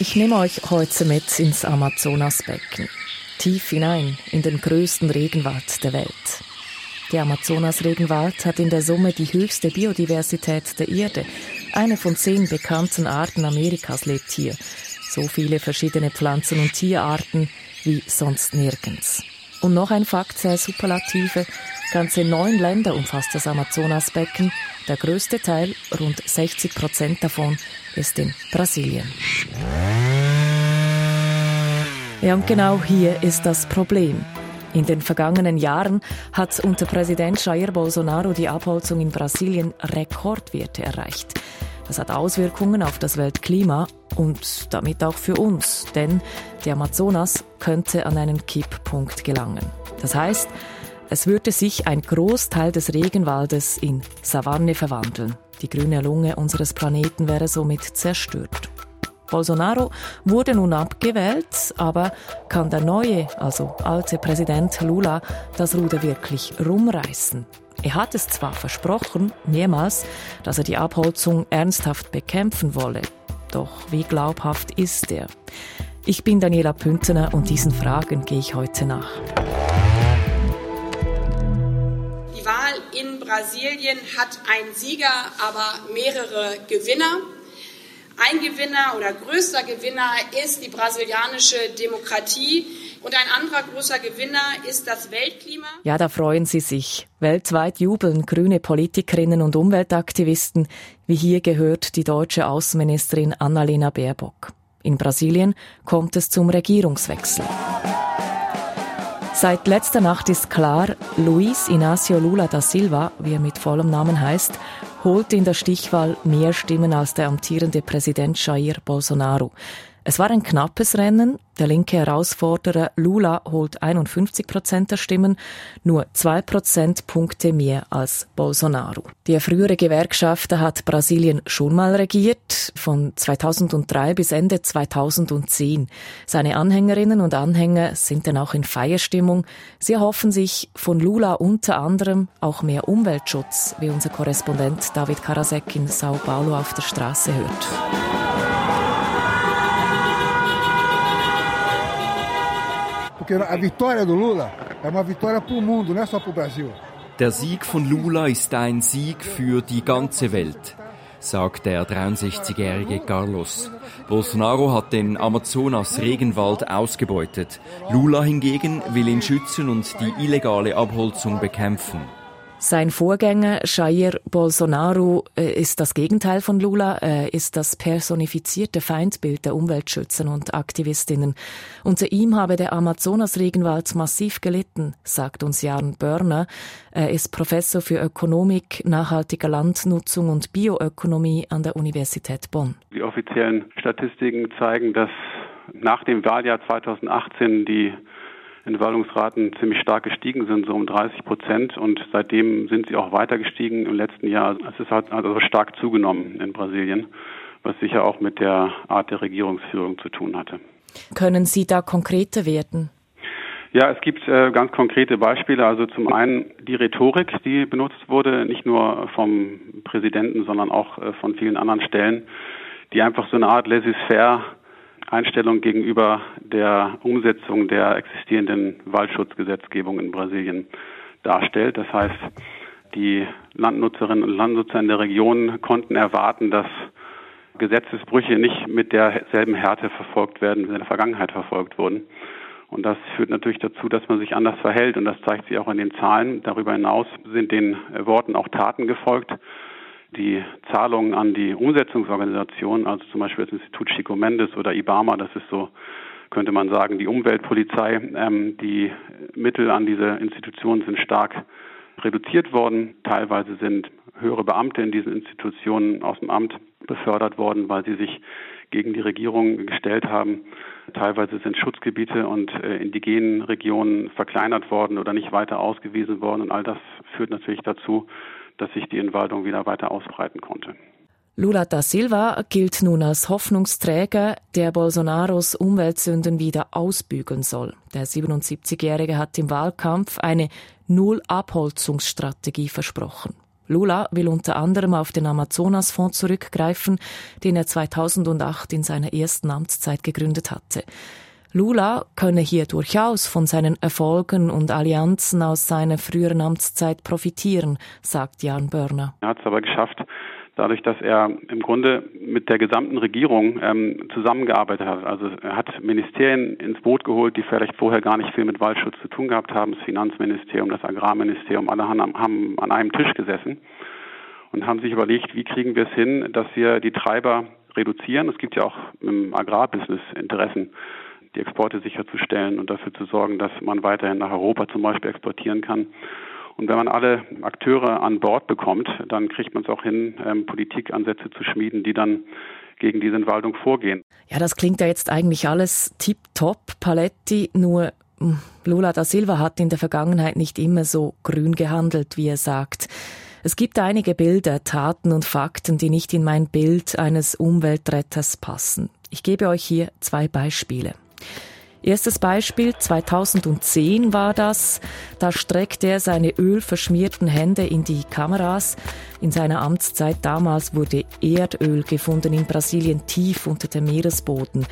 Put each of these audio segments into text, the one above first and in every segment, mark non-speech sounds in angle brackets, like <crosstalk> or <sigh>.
Ich nehme euch heute mit ins Amazonasbecken. Tief hinein in den größten Regenwald der Welt. Der Amazonas-Regenwald hat in der Summe die höchste Biodiversität der Erde. Eine von zehn bekannten Arten Amerikas lebt hier. So viele verschiedene Pflanzen- und Tierarten wie sonst nirgends. Und noch ein Fakt sehr Superlative. Ganze neun Länder umfasst das Amazonasbecken. Der größte Teil, rund 60 Prozent davon, ist in Brasilien. Ja, und genau hier ist das Problem. In den vergangenen Jahren hat unter Präsident Jair Bolsonaro die Abholzung in Brasilien Rekordwerte erreicht. Das hat Auswirkungen auf das Weltklima und damit auch für uns, denn der Amazonas könnte an einen Kipppunkt gelangen. Das heißt, es würde sich ein Großteil des Regenwaldes in Savanne verwandeln. Die grüne Lunge unseres Planeten wäre somit zerstört. Bolsonaro wurde nun abgewählt, aber kann der neue, also alte Präsident Lula das Ruder wirklich rumreißen? Er hat es zwar versprochen, mehrmals, dass er die Abholzung ernsthaft bekämpfen wolle. Doch wie glaubhaft ist er? Ich bin Daniela Püntener und diesen Fragen gehe ich heute nach. Die Wahl in Brasilien hat einen Sieger, aber mehrere Gewinner. Ein Gewinner oder größter Gewinner ist die brasilianische Demokratie. Und ein anderer großer Gewinner ist das Weltklima. Ja, da freuen Sie sich. Weltweit jubeln grüne Politikerinnen und Umweltaktivisten, wie hier gehört die deutsche Außenministerin Annalena Baerbock. In Brasilien kommt es zum Regierungswechsel. Seit letzter Nacht ist klar, Luis Inácio Lula da Silva, wie er mit vollem Namen heißt, holte in der Stichwahl mehr Stimmen als der amtierende Präsident Jair Bolsonaro. Es war ein knappes Rennen. Der linke Herausforderer Lula holt 51 Prozent der Stimmen, nur zwei Prozentpunkte mehr als Bolsonaro. Der frühere Gewerkschafter hat Brasilien schon mal regiert, von 2003 bis Ende 2010. Seine Anhängerinnen und Anhänger sind dann auch in Feierstimmung. Sie erhoffen sich von Lula unter anderem auch mehr Umweltschutz, wie unser Korrespondent David Karasek in Sao Paulo auf der Straße hört. Porque a vitória do Lula é uma vitória para o mundo, não é só para o Brasil. Der Sieg von Lula ist ein Sieg für die ganze Welt, sagt der 63-jährige Carlos. Bolsonaro hat den Amazonas-Regenwald ausgebeutet. Lula hingegen will ihn schützen und die illegale Abholzung bekämpfen. Sein Vorgänger Jair Bolsonaro äh, ist das Gegenteil von Lula, ist das personifizierte Feindbild der Umweltschützer und Aktivistinnen. Unter ihm habe der Amazonas-Regenwald massiv gelitten, sagt uns Jan Börner. Er ist Professor für Ökonomik, nachhaltiger Landnutzung und Bioökonomie an der Universität Bonn. Die offiziellen Statistiken zeigen, dass nach dem Wahljahr 2018 die Entwaldungsraten ziemlich stark gestiegen sind, so um 30 Prozent. Und seitdem sind sie auch weiter gestiegen im letzten Jahr. Es ist halt also stark zugenommen in Brasilien, was sicher auch mit der Art der Regierungsführung zu tun hatte. Können Sie da konkreter werden? Ja, es gibt äh, ganz konkrete Beispiele. Also zum einen die Rhetorik, die benutzt wurde, nicht nur vom Präsidenten, sondern auch äh, von vielen anderen Stellen, die einfach so eine Art laissez-faire Einstellung gegenüber der Umsetzung der existierenden Waldschutzgesetzgebung in Brasilien darstellt. Das heißt, die Landnutzerinnen und Landnutzer in der Region konnten erwarten, dass Gesetzesbrüche nicht mit derselben Härte verfolgt werden, wie in der Vergangenheit verfolgt wurden. Und das führt natürlich dazu, dass man sich anders verhält. Und das zeigt sich auch in den Zahlen. Darüber hinaus sind den Worten auch Taten gefolgt die Zahlungen an die Umsetzungsorganisationen, also zum Beispiel das Institut Chico Mendes oder IBAMA, das ist so, könnte man sagen, die Umweltpolizei, ähm, die Mittel an diese Institutionen sind stark reduziert worden. Teilweise sind höhere Beamte in diesen Institutionen aus dem Amt befördert worden, weil sie sich gegen die Regierung gestellt haben. Teilweise sind Schutzgebiete und äh, indigenen Regionen verkleinert worden oder nicht weiter ausgewiesen worden. Und all das führt natürlich dazu, dass sich die Entwaldung wieder weiter ausbreiten konnte. Lula da Silva gilt nun als Hoffnungsträger, der Bolsonaros Umweltsünden wieder ausbügeln soll. Der 77-Jährige hat im Wahlkampf eine Null-Abholzungsstrategie versprochen. Lula will unter anderem auf den Amazonasfonds zurückgreifen, den er 2008 in seiner ersten Amtszeit gegründet hatte. Lula könne hier durchaus von seinen Erfolgen und Allianzen aus seiner früheren Amtszeit profitieren, sagt Jan Börner. Er hat es aber geschafft, dadurch, dass er im Grunde mit der gesamten Regierung ähm, zusammengearbeitet hat. Also er hat Ministerien ins Boot geholt, die vielleicht vorher gar nicht viel mit Waldschutz zu tun gehabt haben. Das Finanzministerium, das Agrarministerium, alle haben, haben an einem Tisch gesessen und haben sich überlegt, wie kriegen wir es hin, dass wir die Treiber reduzieren. Es gibt ja auch im Agrarbusiness Interessen die Exporte sicherzustellen und dafür zu sorgen, dass man weiterhin nach Europa zum Beispiel exportieren kann. Und wenn man alle Akteure an Bord bekommt, dann kriegt man es auch hin, ähm, Politikansätze zu schmieden, die dann gegen diese Entwaldung vorgehen. Ja, das klingt ja jetzt eigentlich alles tip-top, Paletti, nur hm, Lula da Silva hat in der Vergangenheit nicht immer so grün gehandelt, wie er sagt. Es gibt einige Bilder, Taten und Fakten, die nicht in mein Bild eines Umweltretters passen. Ich gebe euch hier zwei Beispiele. Erstes Beispiel, 2010 war das. Da streckte er seine ölverschmierten Hände in die Kameras. In seiner Amtszeit damals wurde Erdöl gefunden in Brasilien tief unter dem Meeresboden.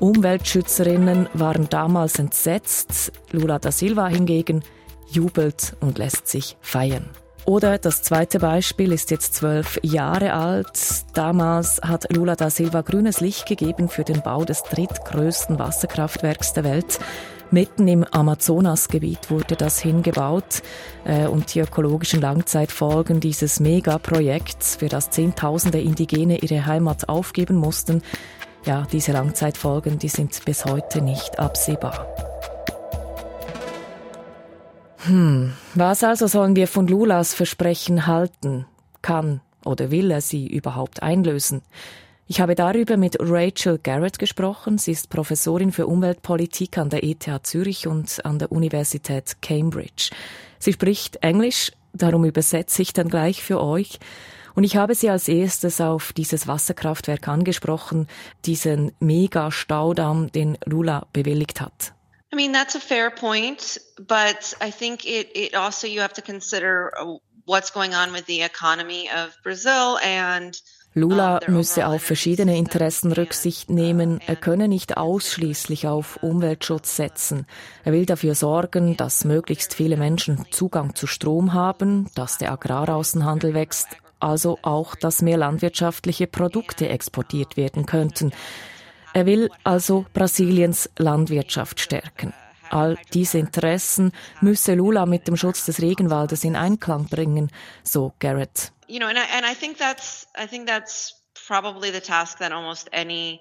Umweltschützerinnen waren damals entsetzt. Lula da Silva hingegen jubelt und lässt sich feiern. Oder das zweite Beispiel ist jetzt zwölf Jahre alt. Damals hat Lula da Silva grünes Licht gegeben für den Bau des drittgrößten Wasserkraftwerks der Welt. Mitten im Amazonasgebiet wurde das hingebaut äh, und die ökologischen Langzeitfolgen dieses Megaprojekts, für das Zehntausende Indigene ihre Heimat aufgeben mussten, ja, diese Langzeitfolgen, die sind bis heute nicht absehbar. Hm, was also sollen wir von Lulas Versprechen halten? Kann oder will er sie überhaupt einlösen? Ich habe darüber mit Rachel Garrett gesprochen. Sie ist Professorin für Umweltpolitik an der ETH Zürich und an der Universität Cambridge. Sie spricht Englisch, darum übersetze ich dann gleich für euch. Und ich habe sie als erstes auf dieses Wasserkraftwerk angesprochen, diesen Mega-Staudamm, den Lula bewilligt hat. I mean, that's a fair point, but I think it, it also you have to consider uh, what's going on with the economy of Brazil and Lula müsse auf verschiedene Interessen Rücksicht nehmen. Er könne nicht ausschließlich auf Umweltschutz setzen. Er will dafür sorgen, dass möglichst viele Menschen Zugang zu Strom haben, dass der Agraraußenhandel wächst, also auch, dass mehr landwirtschaftliche Produkte exportiert werden könnten. Er will also Brasiliens Landwirtschaft stärken. All diese Interessen müsse Lula mit dem Schutz des Regenwaldes in Einklang bringen, so Garrett. You know, and I, and I think that's I think that's probably the task that almost any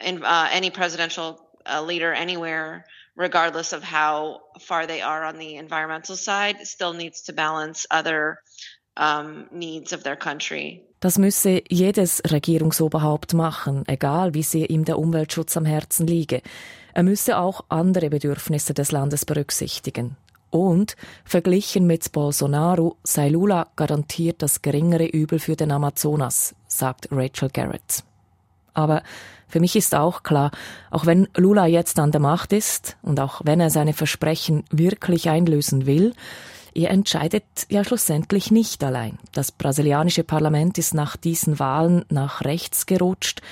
uh, any presidential uh, leader anywhere regardless of how far they are on the environmental side still needs to balance other um, needs of their country. Das müsse jedes Regierungsoberhaupt machen, egal wie sehr ihm der Umweltschutz am Herzen liege. Er müsse auch andere Bedürfnisse des Landes berücksichtigen. Und verglichen mit Bolsonaro sei Lula garantiert das geringere Übel für den Amazonas, sagt Rachel Garrett. Aber für mich ist auch klar, auch wenn Lula jetzt an der Macht ist und auch wenn er seine Versprechen wirklich einlösen will, er entscheidet ja schlussendlich nicht allein. Das brasilianische Parlament ist nach diesen Wahlen nach rechts gerutscht.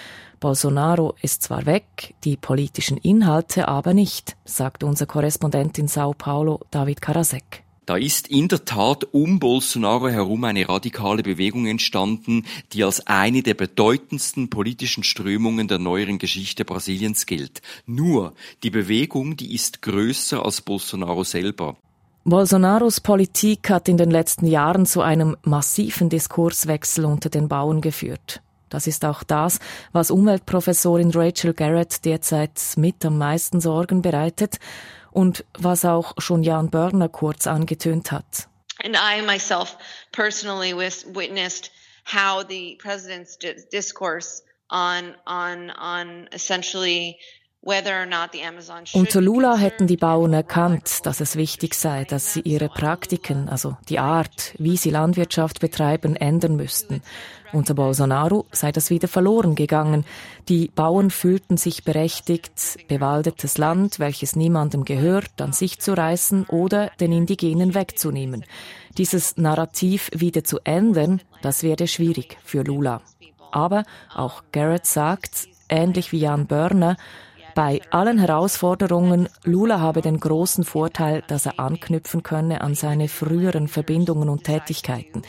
Bolsonaro ist zwar weg, die politischen Inhalte aber nicht, sagt unser Korrespondent in Sao Paulo, David Karasek. Da ist in der Tat um Bolsonaro herum eine radikale Bewegung entstanden, die als eine der bedeutendsten politischen Strömungen der neueren Geschichte Brasiliens gilt. Nur, die Bewegung, die ist größer als Bolsonaro selber. Bolsonaros Politik hat in den letzten Jahren zu einem massiven Diskurswechsel unter den Bauern geführt. Das ist auch das, was Umweltprofessorin Rachel Garrett derzeit mit am meisten Sorgen bereitet und was auch schon Jan Börner kurz angetönt hat. And I myself personally witnessed how the president's discourse on on on essentially Unter Lula hätten die Bauern erkannt, dass es wichtig sei, dass sie ihre Praktiken, also die Art, wie sie Landwirtschaft betreiben, ändern müssten. Unter Bolsonaro sei das wieder verloren gegangen. Die Bauern fühlten sich berechtigt, bewaldetes Land, welches niemandem gehört, an sich zu reißen oder den Indigenen wegzunehmen. Dieses Narrativ wieder zu ändern, das werde schwierig für Lula. Aber auch Garrett sagt, ähnlich wie Jan Börner, bei allen Herausforderungen, Lula habe den großen Vorteil, dass er anknüpfen könne an seine früheren Verbindungen und Tätigkeiten.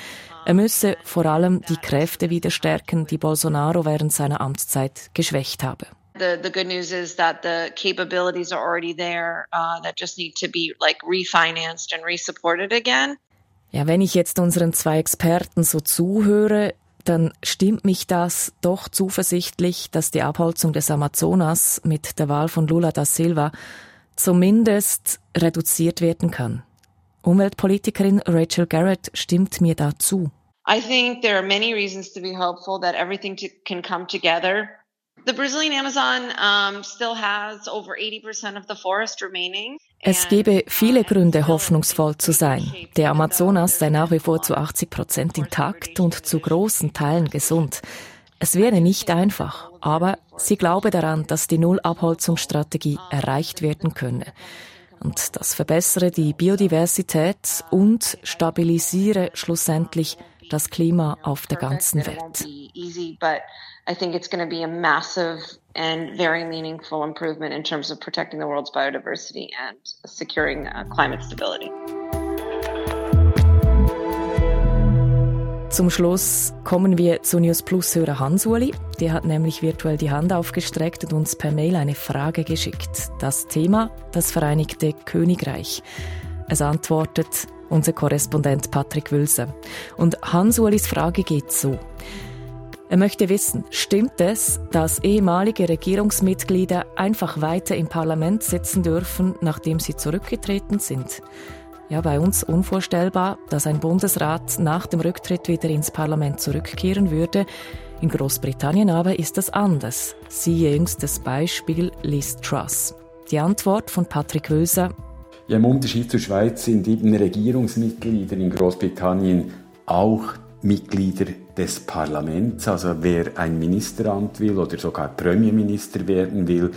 Er müsse vor allem die Kräfte wieder stärken, die Bolsonaro während seiner Amtszeit geschwächt habe. The, the good news is that the capabilities are already there uh, that just need to be like refinanced and resupported again. Ja, wenn ich jetzt unseren zwei Experten so zuhöre, dann stimmt mich das doch zuversichtlich, dass die Abholzung des Amazonas mit der Wahl von Lula da Silva zumindest reduziert werden kann. Umweltpolitikerin Rachel Garrett stimmt mir dazu. I think there are many reasons to be hopeful that everything to, can come together The Brazilian Amazon um, still has over 80% of the forest remaining. Es gebe viele Gründe, hoffnungsvoll zu sein. Der Amazonas sei nach wie vor zu 80 Prozent intakt und zu großen Teilen gesund. Es wäre nicht einfach, aber sie glaube daran, dass die Nullabholzungsstrategie erreicht werden könne. Und das verbessere die Biodiversität und stabilisiere schlussendlich das Klima auf der ganzen Welt. Uh. Zum Schluss kommen wir zu News Plus Hörer Hans-Uli. Der hat nämlich virtuell die Hand aufgestreckt und uns per Mail eine Frage geschickt. Das Thema das Vereinigte Königreich. Es antwortet unser Korrespondent Patrick Wülse. Und Hans-Ulis Frage geht so. Er möchte wissen, stimmt es, dass ehemalige Regierungsmitglieder einfach weiter im Parlament sitzen dürfen, nachdem sie zurückgetreten sind? Ja, bei uns unvorstellbar, dass ein Bundesrat nach dem Rücktritt wieder ins Parlament zurückkehren würde. In Großbritannien aber ist das anders. Siehe jüngstes Beispiel Liz Truss. Die Antwort von Patrick Wöser. Ja, im Unterschied zur Schweiz sind eben Regierungsmitglieder in Großbritannien auch Mitglieder des Parlaments. Also wer ein Ministeramt will oder sogar Premierminister werden will,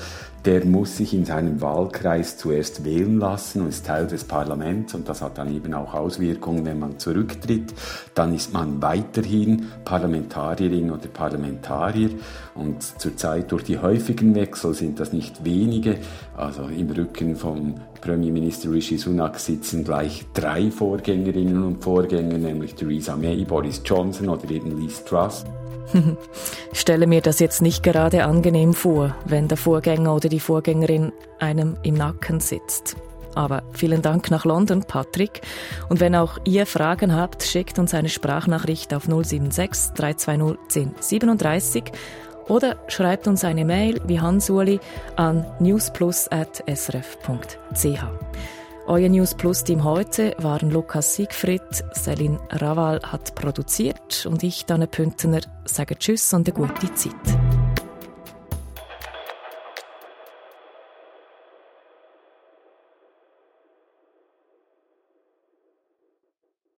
der muss sich in seinem Wahlkreis zuerst wählen lassen und ist Teil des Parlaments und das hat dann eben auch Auswirkungen, wenn man zurücktritt. Dann ist man weiterhin Parlamentarierin oder Parlamentarier und zurzeit durch die häufigen Wechsel sind das nicht wenige. Also im Rücken vom Premierminister Rishi Sunak sitzen gleich drei Vorgängerinnen und Vorgänger, nämlich Theresa May, Boris Johnson oder eben Liz Truss. Ich <laughs> stelle mir das jetzt nicht gerade angenehm vor, wenn der Vorgänger oder die Vorgängerin einem im Nacken sitzt. Aber vielen Dank nach London, Patrick. Und wenn auch ihr Fragen habt, schickt uns eine Sprachnachricht auf 076 320 1037 oder schreibt uns eine Mail wie Hans-Uli an newsplus.srf.ch. Euer News Plus Team heute waren Lukas Siegfried, Selin Raval hat produziert und ich, Danne Püntener, sage Tschüss und eine gute Zeit.